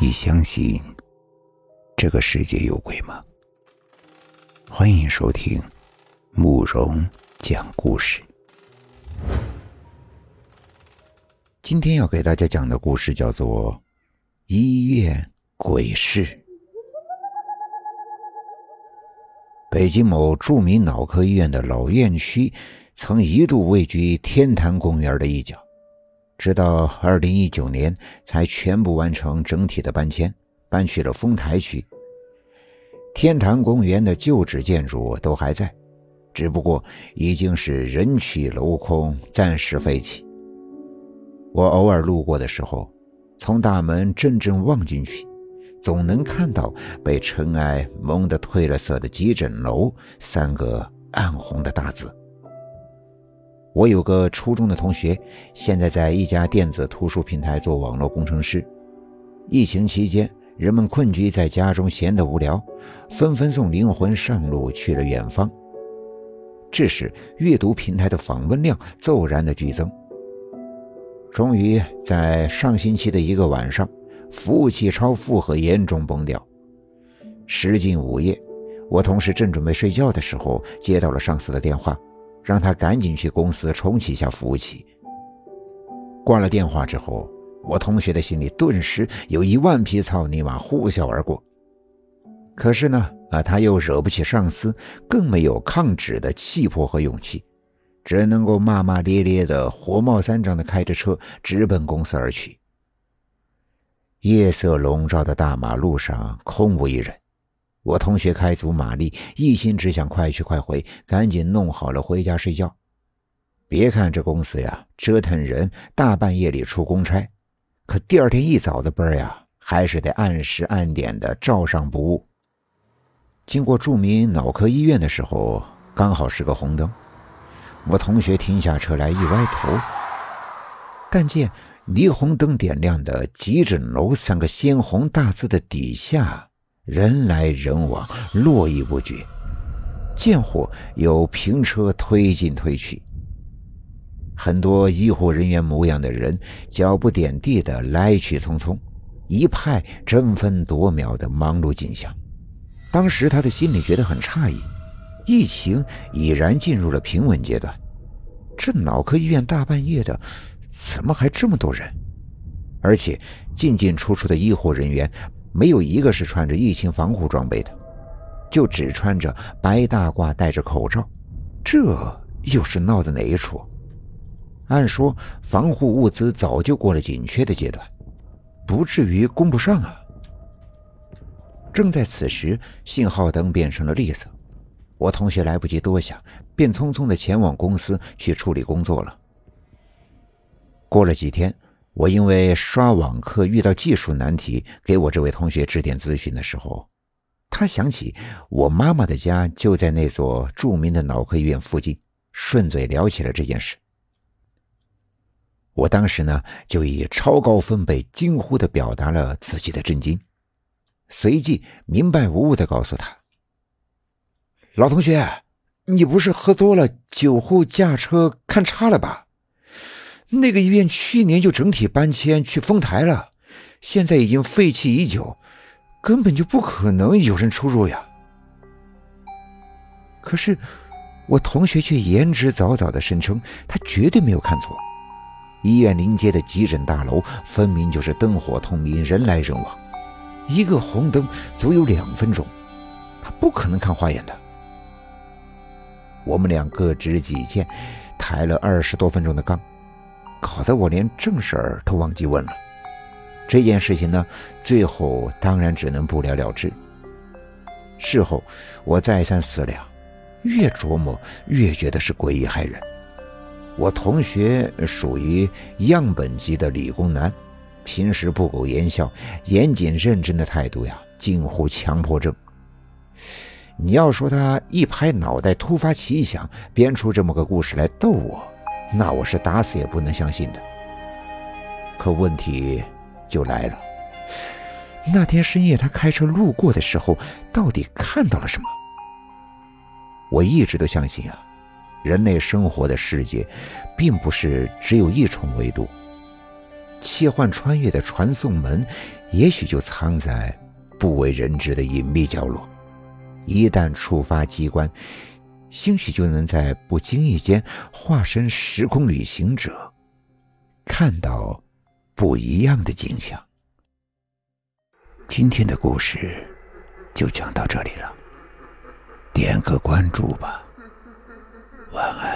你相信这个世界有鬼吗？欢迎收听慕容讲故事。今天要给大家讲的故事叫做《医院鬼事》。北京某著名脑科医院的老院区，曾一度位居天坛公园的一角。直到二零一九年，才全部完成整体的搬迁，搬去了丰台区。天坛公园的旧址建筑都还在，只不过已经是人去楼空，暂时废弃。我偶尔路过的时候，从大门阵阵望进去，总能看到被尘埃蒙得褪了色的“急诊楼”三个暗红的大字。我有个初中的同学，现在在一家电子图书平台做网络工程师。疫情期间，人们困居在家中，闲得无聊，纷纷送灵魂上路去了远方。这时，阅读平台的访问量骤然的剧增。终于在上星期的一个晚上，服务器超负荷严重崩掉。时近午夜，我同事正准备睡觉的时候，接到了上司的电话。让他赶紧去公司重启一下服务器。挂了电话之后，我同学的心里顿时有一万匹草泥马呼啸而过。可是呢，啊，他又惹不起上司，更没有抗旨的气魄和勇气，只能够骂骂咧咧的、火冒三丈的开着车直奔公司而去。夜色笼罩的大马路上空无一人。我同学开足马力，一心只想快去快回，赶紧弄好了回家睡觉。别看这公司呀折腾人，大半夜里出公差，可第二天一早的班呀，还是得按时按点的照上不误。经过著名脑科医院的时候，刚好是个红灯。我同学停下车来，一歪头，但见霓虹灯点亮的“急诊楼”三个鲜红大字的底下。人来人往，络绎不绝，见货有平车推进推去，很多医护人员模样的人，脚不点地的来去匆匆，一派争分夺秒的忙碌景象。当时他的心里觉得很诧异，疫情已然进入了平稳阶段，这脑科医院大半夜的，怎么还这么多人？而且进进出出的医护人员。没有一个是穿着疫情防护装备的，就只穿着白大褂，戴着口罩，这又是闹的哪一出？按说防护物资早就过了紧缺的阶段，不至于供不上啊。正在此时，信号灯变成了绿色，我同学来不及多想，便匆匆的前往公司去处理工作了。过了几天。我因为刷网课遇到技术难题，给我这位同学指点咨询的时候，他想起我妈妈的家就在那座著名的脑科医院附近，顺嘴聊起了这件事。我当时呢，就以超高分贝惊呼的表达了自己的震惊，随即明白无误的告诉他：“老同学，你不是喝多了酒后驾车看差了吧？”那个医院去年就整体搬迁去丰台了，现在已经废弃已久，根本就不可能有人出入呀。可是我同学却言之凿凿的声称，他绝对没有看错。医院临街的急诊大楼分明就是灯火通明，人来人往，一个红灯足有两分钟，他不可能看花眼的。我们俩各执己见，抬了二十多分钟的杠。搞得我连正事儿都忘记问了。这件事情呢，最后当然只能不了了之。事后我再三思量，越琢磨越觉得是诡异害人。我同学属于样本级的理工男，平时不苟言笑、严谨认真的态度呀，近乎强迫症。你要说他一拍脑袋突发奇想，编出这么个故事来逗我。那我是打死也不能相信的。可问题就来了，那天深夜他开车路过的时候，到底看到了什么？我一直都相信啊，人类生活的世界，并不是只有一重维度。切换穿越的传送门，也许就藏在不为人知的隐秘角落。一旦触发机关，兴许就能在不经意间化身时空旅行者，看到不一样的景象。今天的故事就讲到这里了，点个关注吧，晚安。